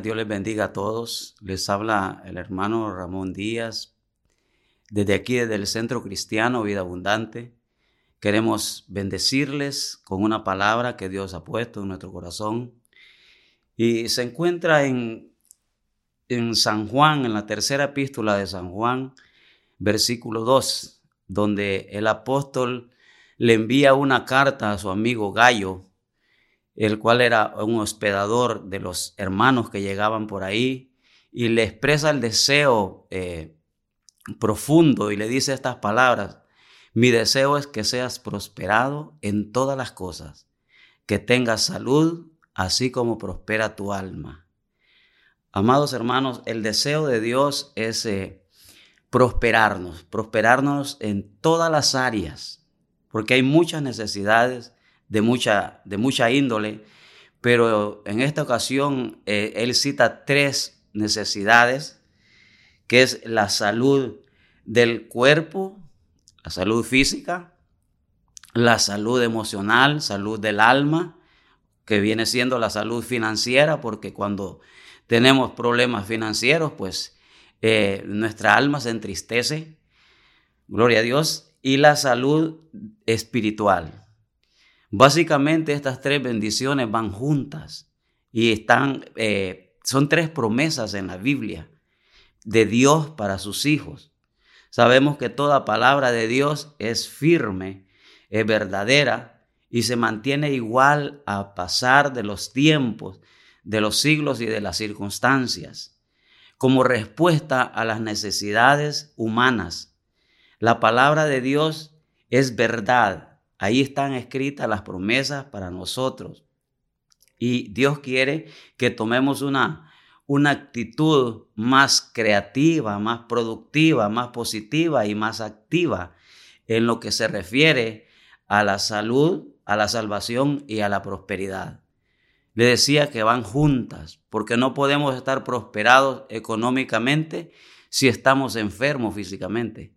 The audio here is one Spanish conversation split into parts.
Dios les bendiga a todos. Les habla el hermano Ramón Díaz desde aquí, desde el Centro Cristiano Vida Abundante. Queremos bendecirles con una palabra que Dios ha puesto en nuestro corazón. Y se encuentra en, en San Juan, en la tercera epístola de San Juan, versículo 2, donde el apóstol le envía una carta a su amigo Gallo, el cual era un hospedador de los hermanos que llegaban por ahí, y le expresa el deseo eh, profundo y le dice estas palabras, mi deseo es que seas prosperado en todas las cosas, que tengas salud, así como prospera tu alma. Amados hermanos, el deseo de Dios es eh, prosperarnos, prosperarnos en todas las áreas, porque hay muchas necesidades de mucha, de mucha índole, pero en esta ocasión eh, él cita tres necesidades, que es la salud del cuerpo, la salud física, la salud emocional, salud del alma, que viene siendo la salud financiera, porque cuando tenemos problemas financieros, pues eh, nuestra alma se entristece, gloria a Dios, y la salud espiritual, Básicamente estas tres bendiciones van juntas y están, eh, son tres promesas en la Biblia de Dios para sus hijos. Sabemos que toda palabra de Dios es firme, es verdadera y se mantiene igual a pasar de los tiempos, de los siglos y de las circunstancias, como respuesta a las necesidades humanas. La palabra de Dios es verdad, Ahí están escritas las promesas para nosotros. Y Dios quiere que tomemos una, una actitud más creativa, más productiva, más positiva y más activa en lo que se refiere a la salud, a la salvación y a la prosperidad. Le decía que van juntas, porque no podemos estar prosperados económicamente si estamos enfermos físicamente.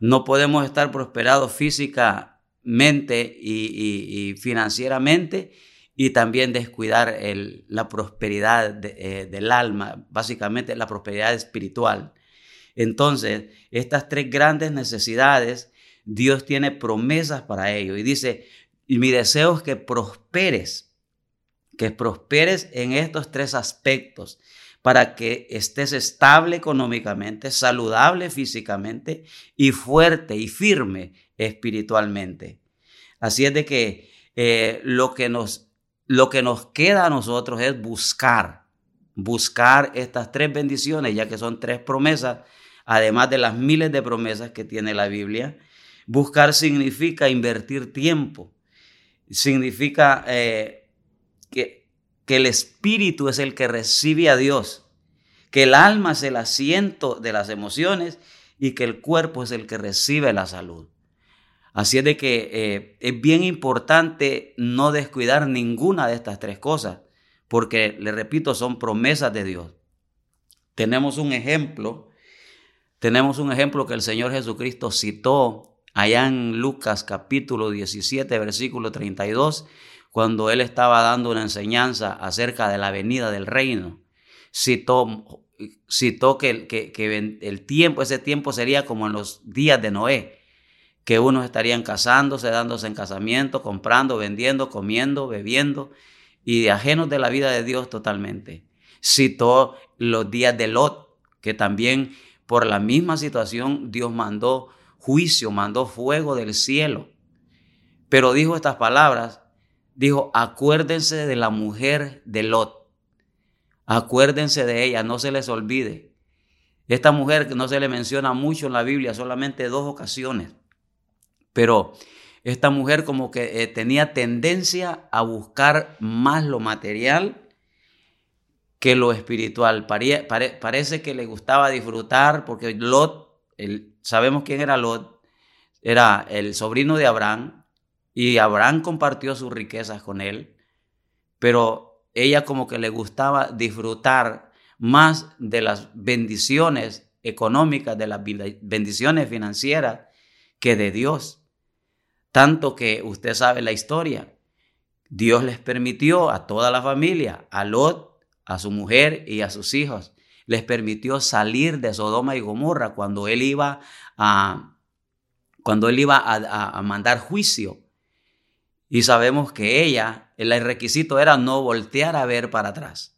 No podemos estar prosperados física mente y, financieramente y también descuidar la prosperidad eh, del alma, básicamente la prosperidad espiritual. Entonces, estas tres grandes necesidades, Dios tiene promesas para ello y dice, mi deseo es que prosperes, que prosperes en estos tres aspectos para que estés estable económicamente, saludable físicamente y fuerte y firme espiritualmente. Así es de que eh, lo, que nos, lo que nos queda a nosotros es buscar, buscar estas tres bendiciones, ya que son tres promesas, además de las miles de promesas que tiene la Biblia. Buscar significa invertir tiempo, significa eh, que, el espíritu es el que recibe a Dios, que el alma es el asiento de las emociones y que el cuerpo es el que recibe la salud. Así es de que eh, es bien importante no descuidar ninguna de estas tres cosas, porque, le repito, son promesas de Dios. Tenemos un ejemplo, tenemos un ejemplo que el Señor Jesucristo citó allá en Lucas capítulo 17, versículo 32, cuando él estaba dando una enseñanza acerca de la venida del reino. Citó, citó que, que el tiempo, ese tiempo sería como en los días de Noé que unos estarían casándose, dándose en casamiento, comprando, vendiendo, comiendo, bebiendo y ajenos de la vida de Dios totalmente. Citó los días de Lot, que también por la misma situación Dios mandó juicio, mandó fuego del cielo. Pero dijo estas palabras, dijo, acuérdense de la mujer de Lot, acuérdense de ella, no se les olvide. Esta mujer que no se le menciona mucho en la Biblia, solamente dos ocasiones pero esta mujer como que eh, tenía tendencia a buscar más lo material que lo espiritual. parece que le gustaba disfrutar porque Lot, sabemos quién era Lot, era el sobrino de Abraham y Abraham compartió sus riquezas con él, pero ella como que le gustaba disfrutar más de las bendiciones económicas, de las bendiciones financieras que de Dios. Tanto que usted sabe la historia. Dios les permitió a toda la familia, a Lot, a su mujer y a sus hijos. Les permitió salir de Sodoma y Gomorra cuando él iba a, cuando él iba a, mandar juicio. Y sabemos que ella, el requisito era no voltear a ver para atrás.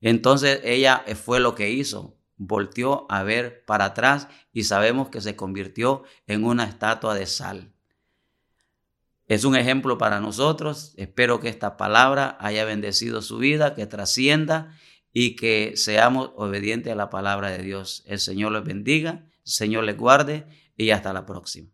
Entonces ella fue lo que hizo, volteó a ver para atrás y sabemos que se convirtió en una estatua de sal. Es un ejemplo para nosotros. Espero que esta palabra haya bendecido su vida, que trascienda y que seamos obedientes a la palabra de Dios. El Señor les bendiga, el Señor les guarde y hasta la próxima.